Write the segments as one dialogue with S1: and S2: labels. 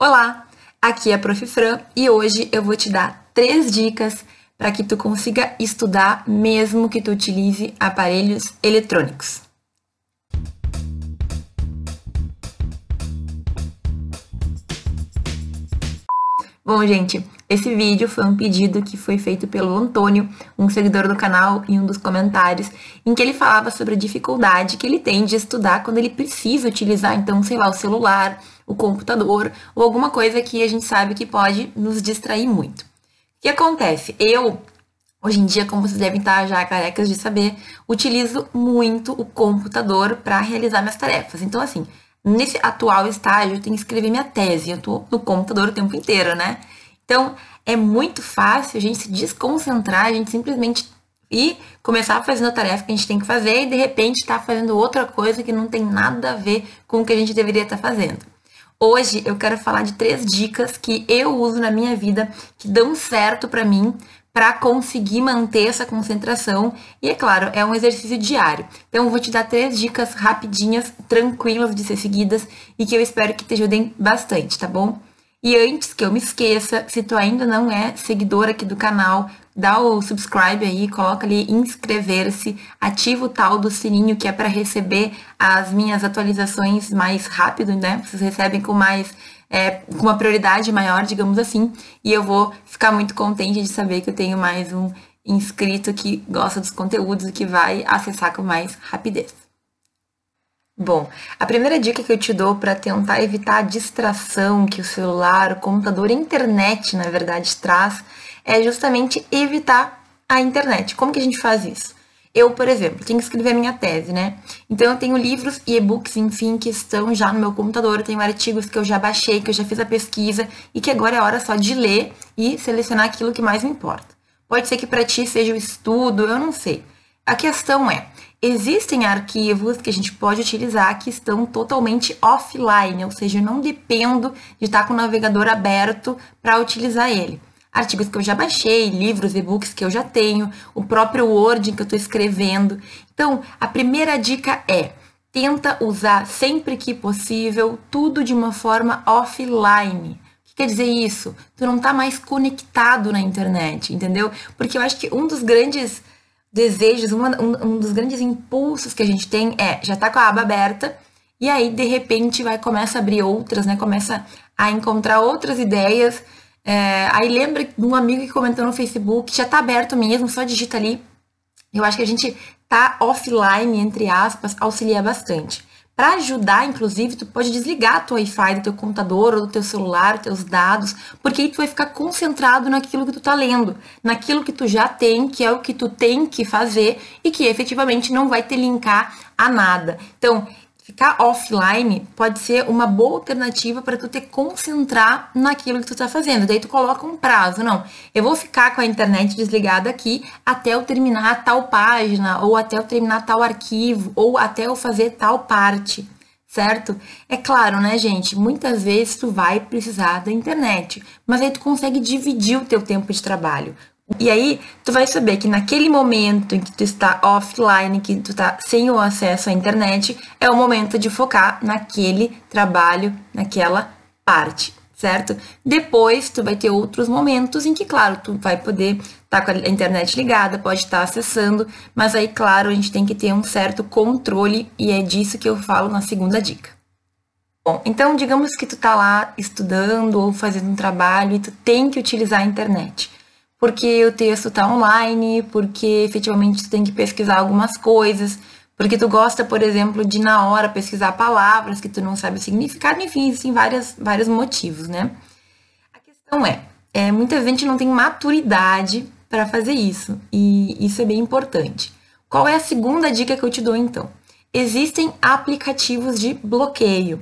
S1: Olá, aqui é a Prof. Fran e hoje eu vou te dar três dicas para que tu consiga estudar mesmo que tu utilize aparelhos eletrônicos. Bom, gente, esse vídeo foi um pedido que foi feito pelo Antônio, um seguidor do canal, em um dos comentários, em que ele falava sobre a dificuldade que ele tem de estudar quando ele precisa utilizar, então, sei lá, o celular, o computador ou alguma coisa que a gente sabe que pode nos distrair muito. O que acontece? Eu, hoje em dia, como vocês devem estar já carecas de saber, utilizo muito o computador para realizar minhas tarefas. Então, assim, nesse atual estágio, eu tenho que escrever minha tese. Eu tô no computador o tempo inteiro, né? Então, é muito fácil a gente se desconcentrar, a gente simplesmente ir começar fazendo a tarefa que a gente tem que fazer e de repente estar tá fazendo outra coisa que não tem nada a ver com o que a gente deveria estar tá fazendo. Hoje eu quero falar de três dicas que eu uso na minha vida que dão certo para mim para conseguir manter essa concentração. E é claro, é um exercício diário. Então eu vou te dar três dicas rapidinhas, tranquilas de ser seguidas e que eu espero que te ajudem bastante, tá bom? E antes que eu me esqueça, se tu ainda não é seguidor aqui do canal, dá o subscribe aí, coloca ali inscrever-se, ativa o tal do sininho que é para receber as minhas atualizações mais rápido, né? Vocês recebem com mais é, com uma prioridade maior, digamos assim, e eu vou ficar muito contente de saber que eu tenho mais um inscrito que gosta dos conteúdos e que vai acessar com mais rapidez. Bom, a primeira dica que eu te dou para tentar evitar a distração que o celular, o computador, a internet, na verdade, traz, é justamente evitar a internet. Como que a gente faz isso? Eu, por exemplo, tenho que escrever minha tese, né? Então eu tenho livros e e-books, enfim, que estão já no meu computador, eu tenho artigos que eu já baixei, que eu já fiz a pesquisa e que agora é hora só de ler e selecionar aquilo que mais me importa. Pode ser que para ti seja o estudo, eu não sei. A questão é, existem arquivos que a gente pode utilizar que estão totalmente offline, ou seja, eu não dependo de estar com o navegador aberto para utilizar ele artigos que eu já baixei, livros, e-books que eu já tenho, o próprio Word que eu estou escrevendo. Então, a primeira dica é: tenta usar sempre que possível tudo de uma forma offline. O que quer dizer isso? Tu não está mais conectado na internet, entendeu? Porque eu acho que um dos grandes desejos, uma, um, um, dos grandes impulsos que a gente tem é já tá com a aba aberta e aí de repente vai começa a abrir outras, né? Começa a encontrar outras ideias é, aí lembra de um amigo que comentou no Facebook, já tá aberto mesmo, só digita ali. Eu acho que a gente tá offline, entre aspas, auxilia bastante. Para ajudar, inclusive, tu pode desligar o Wi-Fi do teu computador ou do teu celular, teus dados, porque aí tu vai ficar concentrado naquilo que tu tá lendo, naquilo que tu já tem, que é o que tu tem que fazer e que efetivamente não vai te linkar a nada. Então, Ficar offline pode ser uma boa alternativa para tu te concentrar naquilo que tu está fazendo. Daí tu coloca um prazo, não. Eu vou ficar com a internet desligada aqui até eu terminar tal página, ou até eu terminar tal arquivo, ou até eu fazer tal parte, certo? É claro, né, gente? Muitas vezes tu vai precisar da internet, mas aí tu consegue dividir o teu tempo de trabalho. E aí, tu vai saber que naquele momento em que tu está offline, que tu está sem o acesso à internet, é o momento de focar naquele trabalho, naquela parte, certo? Depois, tu vai ter outros momentos em que, claro, tu vai poder estar tá com a internet ligada, pode estar tá acessando, mas aí, claro, a gente tem que ter um certo controle e é disso que eu falo na segunda dica. Bom, então digamos que tu tá lá estudando ou fazendo um trabalho e tu tem que utilizar a internet porque o texto está online, porque efetivamente tu tem que pesquisar algumas coisas, porque tu gosta, por exemplo, de na hora pesquisar palavras que tu não sabe o significado, enfim, existem várias, vários motivos, né? A questão é, é muita gente não tem maturidade para fazer isso, e isso é bem importante. Qual é a segunda dica que eu te dou então? Existem aplicativos de bloqueio.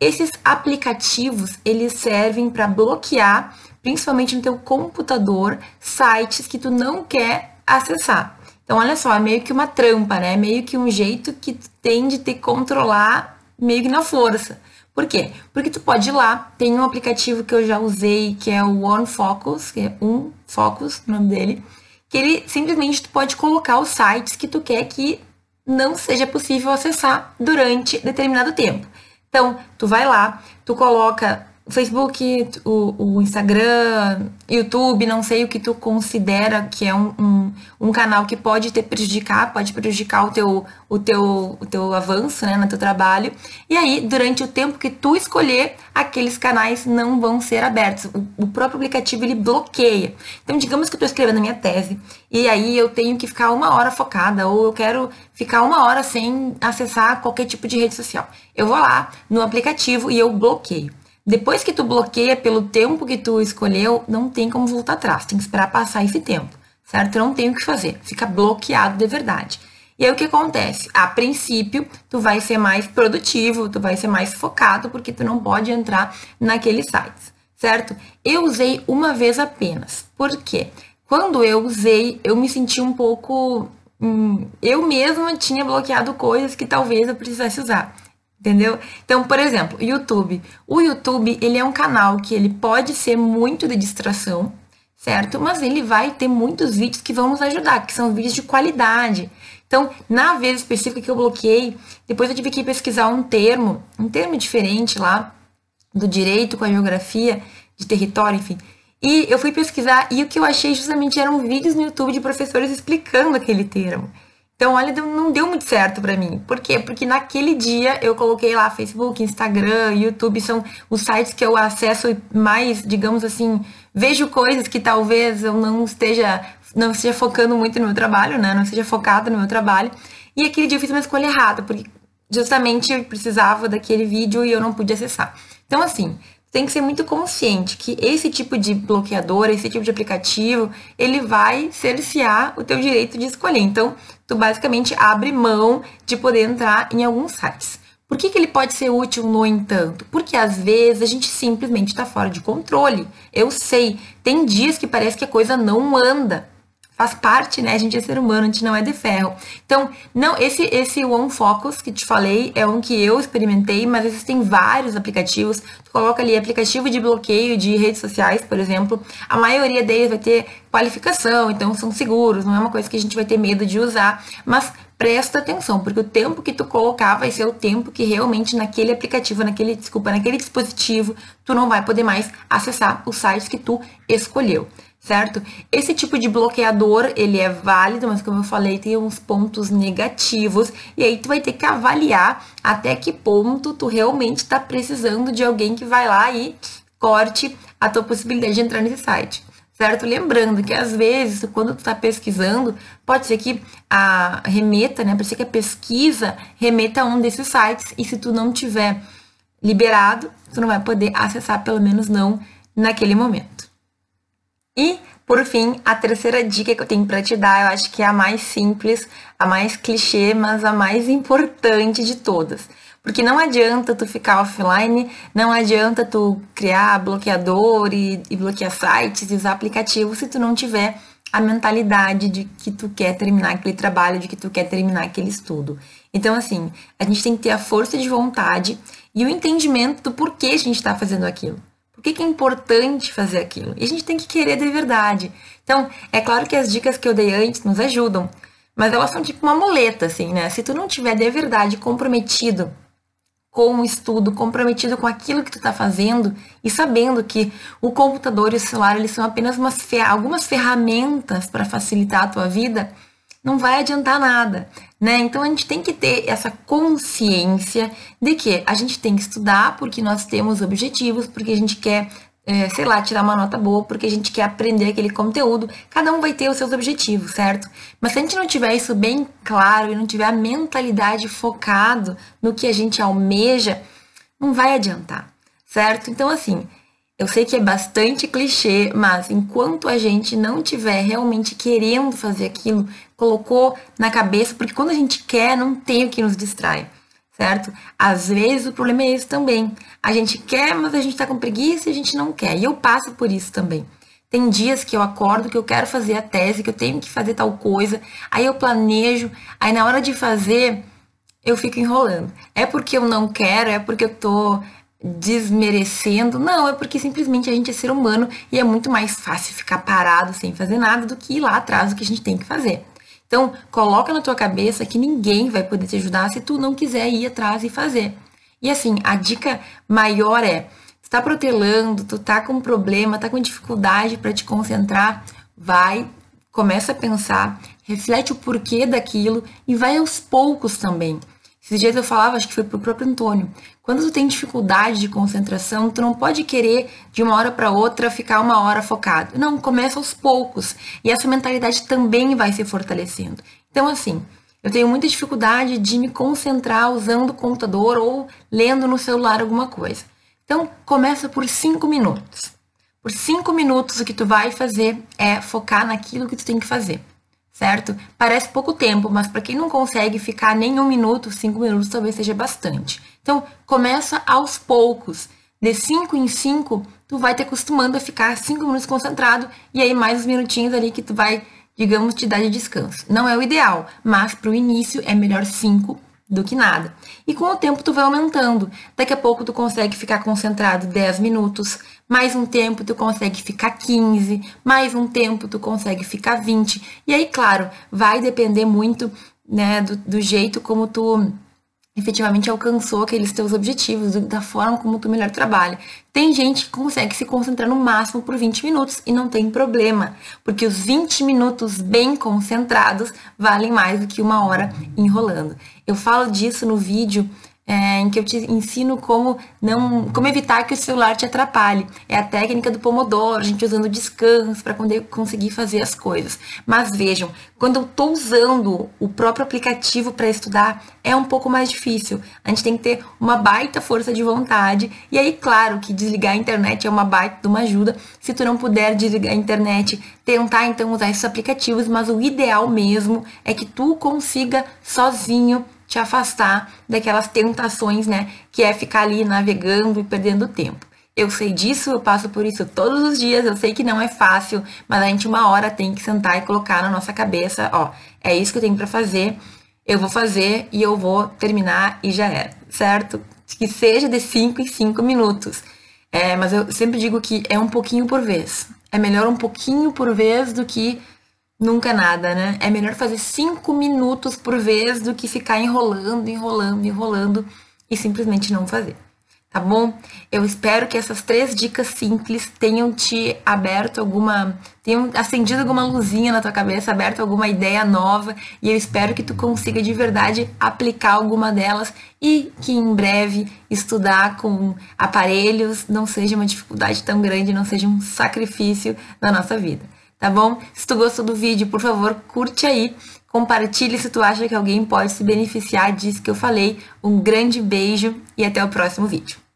S1: Esses aplicativos, eles servem para bloquear principalmente no teu computador, sites que tu não quer acessar. Então, olha só, é meio que uma trampa, né? É meio que um jeito que tu tem de te controlar meio que na força. Por quê? Porque tu pode ir lá, tem um aplicativo que eu já usei, que é o One Focus, que é um Focus, o nome dele, que ele simplesmente tu pode colocar os sites que tu quer que não seja possível acessar durante determinado tempo. Então, tu vai lá, tu coloca Facebook, o, o, Instagram, YouTube, não sei o que tu considera que é um, um, um, canal que pode te prejudicar, pode prejudicar o teu, o teu, o teu avanço né, no teu trabalho. E aí, durante o tempo que tu escolher, aqueles canais não vão ser abertos. O, o próprio aplicativo, ele bloqueia. Então, digamos que eu estou escrevendo a minha tese, e aí eu tenho que ficar uma hora focada, ou eu quero ficar uma hora sem acessar qualquer tipo de rede social. Eu vou lá no aplicativo e eu bloqueio. Depois que tu bloqueia pelo tempo que tu escolheu, não tem como voltar atrás. Tem que esperar passar esse tempo, certo? Não tem o que fazer. Fica bloqueado de verdade. E aí o que acontece? A princípio, tu vai ser mais produtivo, tu vai ser mais focado, porque tu não pode entrar naqueles sites, certo? Eu usei uma vez apenas. Por quê? Quando eu usei, eu me senti um pouco. Hum, eu mesma tinha bloqueado coisas que talvez eu precisasse usar. Entendeu? Então, por exemplo, YouTube. O YouTube, ele é um canal que ele pode ser muito de distração, certo? Mas ele vai ter muitos vídeos que vão nos ajudar, que são vídeos de qualidade. Então, na vez específica que eu bloqueei, depois eu tive que pesquisar um termo, um termo diferente lá, do direito com a geografia, de território, enfim. E eu fui pesquisar e o que eu achei justamente eram vídeos no YouTube de professores explicando aquele termo. Então, olha, não deu muito certo para mim. Por quê? Porque naquele dia eu coloquei lá Facebook, Instagram, YouTube, são os sites que eu acesso mais, digamos assim, vejo coisas que talvez eu não esteja, não esteja focando muito no meu trabalho, né? Não esteja focada no meu trabalho. E aquele dia eu fiz uma escolha errada, porque justamente eu precisava daquele vídeo e eu não pude acessar. Então, assim, tem que ser muito consciente que esse tipo de bloqueador, esse tipo de aplicativo, ele vai cercear o teu direito de escolher. Então, tu basicamente abre mão de poder entrar em alguns sites. Por que, que ele pode ser útil, no entanto? Porque às vezes a gente simplesmente está fora de controle. Eu sei, tem dias que parece que a coisa não anda faz parte, né? A gente é ser humano, a gente não é de ferro. Então, não, esse esse One Focus que te falei é um que eu experimentei, mas existem vários aplicativos. Tu coloca ali aplicativo de bloqueio de redes sociais, por exemplo. A maioria deles vai ter qualificação, então são seguros, não é uma coisa que a gente vai ter medo de usar, mas presta atenção, porque o tempo que tu colocar vai ser o tempo que realmente naquele aplicativo, naquele, desculpa, naquele dispositivo, tu não vai poder mais acessar os sites que tu escolheu certo? Esse tipo de bloqueador, ele é válido, mas como eu falei, tem uns pontos negativos, e aí tu vai ter que avaliar até que ponto tu realmente está precisando de alguém que vai lá e corte a tua possibilidade de entrar nesse site. Certo? Lembrando que às vezes, quando tu está pesquisando, pode ser que a remeta, né? Pode ser que a pesquisa remeta a um desses sites, e se tu não tiver liberado, tu não vai poder acessar, pelo menos não naquele momento. E, por fim, a terceira dica que eu tenho para te dar, eu acho que é a mais simples, a mais clichê, mas a mais importante de todas. Porque não adianta tu ficar offline, não adianta tu criar bloqueador e, e bloquear sites e usar aplicativos se tu não tiver a mentalidade de que tu quer terminar aquele trabalho, de que tu quer terminar aquele estudo. Então, assim, a gente tem que ter a força de vontade e o entendimento do porquê a gente está fazendo aquilo. Por que, que é importante fazer aquilo? E a gente tem que querer de verdade. Então, é claro que as dicas que eu dei antes nos ajudam, mas elas são tipo uma muleta, assim, né? Se tu não tiver de verdade comprometido com o estudo, comprometido com aquilo que tu tá fazendo e sabendo que o computador e o celular eles são apenas umas algumas ferramentas para facilitar a tua vida, não vai adiantar nada, né? Então a gente tem que ter essa consciência de que a gente tem que estudar porque nós temos objetivos, porque a gente quer, é, sei lá, tirar uma nota boa, porque a gente quer aprender aquele conteúdo. Cada um vai ter os seus objetivos, certo? Mas se a gente não tiver isso bem claro e não tiver a mentalidade focado no que a gente almeja, não vai adiantar, certo? Então assim, eu sei que é bastante clichê, mas enquanto a gente não tiver realmente querendo fazer aquilo, colocou na cabeça, porque quando a gente quer, não tem o que nos distrai, certo? Às vezes o problema é esse também. A gente quer, mas a gente tá com preguiça e a gente não quer. E eu passo por isso também. Tem dias que eu acordo que eu quero fazer a tese, que eu tenho que fazer tal coisa, aí eu planejo, aí na hora de fazer, eu fico enrolando. É porque eu não quero, é porque eu tô desmerecendo. Não, é porque simplesmente a gente é ser humano e é muito mais fácil ficar parado sem fazer nada do que ir lá atrás do que a gente tem que fazer. Então, coloca na tua cabeça que ninguém vai poder te ajudar se tu não quiser ir atrás e fazer. E assim, a dica maior é Tu tá protelando, tu tá com problema, tá com dificuldade para te concentrar, vai, começa a pensar, reflete o porquê daquilo e vai aos poucos também. Esses dias eu falava, acho que foi pro próprio Antônio, quando tu tem dificuldade de concentração, tu não pode querer de uma hora para outra ficar uma hora focado. Não, começa aos poucos. E essa mentalidade também vai se fortalecendo. Então, assim, eu tenho muita dificuldade de me concentrar usando o computador ou lendo no celular alguma coisa. Então, começa por cinco minutos. Por cinco minutos, o que tu vai fazer é focar naquilo que tu tem que fazer certo? Parece pouco tempo, mas para quem não consegue ficar nem um minuto, cinco minutos talvez seja bastante. Então, começa aos poucos. De cinco em cinco, tu vai te acostumando a ficar cinco minutos concentrado e aí mais uns minutinhos ali que tu vai, digamos, te dar de descanso. Não é o ideal, mas para o início é melhor cinco do que nada. E com o tempo tu vai aumentando. Daqui a pouco tu consegue ficar concentrado 10 minutos, mais um tempo tu consegue ficar 15, mais um tempo tu consegue ficar 20. E aí, claro, vai depender muito, né, do, do jeito como tu efetivamente alcançou aqueles teus objetivos, da forma como tu melhor trabalha. Tem gente que consegue se concentrar no máximo por 20 minutos e não tem problema, porque os 20 minutos bem concentrados valem mais do que uma hora enrolando. Eu falo disso no vídeo é, em que eu te ensino como não, como evitar que o celular te atrapalhe. É a técnica do pomodoro, a gente usando descanso para conseguir fazer as coisas. Mas vejam, quando eu estou usando o próprio aplicativo para estudar, é um pouco mais difícil. A gente tem que ter uma baita força de vontade. E aí, claro, que desligar a internet é uma baita de uma ajuda. Se tu não puder desligar a internet, tentar então usar esses aplicativos, mas o ideal mesmo é que tu consiga sozinho te afastar daquelas tentações, né? Que é ficar ali navegando e perdendo tempo. Eu sei disso, eu passo por isso todos os dias, eu sei que não é fácil, mas a gente uma hora tem que sentar e colocar na nossa cabeça, ó, é isso que eu tenho para fazer, eu vou fazer e eu vou terminar e já era, certo? Que seja de 5 em 5 minutos. É, mas eu sempre digo que é um pouquinho por vez. É melhor um pouquinho por vez do que nunca nada, né? É melhor fazer cinco minutos por vez do que ficar enrolando, enrolando, enrolando e simplesmente não fazer. Tá bom? Eu espero que essas três dicas simples tenham te aberto alguma. tenham acendido alguma luzinha na tua cabeça, aberto alguma ideia nova. E eu espero que tu consiga de verdade aplicar alguma delas e que em breve estudar com aparelhos não seja uma dificuldade tão grande, não seja um sacrifício na nossa vida tá bom? Se tu gostou do vídeo, por favor, curte aí, compartilhe se tu acha que alguém pode se beneficiar disso que eu falei. Um grande beijo e até o próximo vídeo.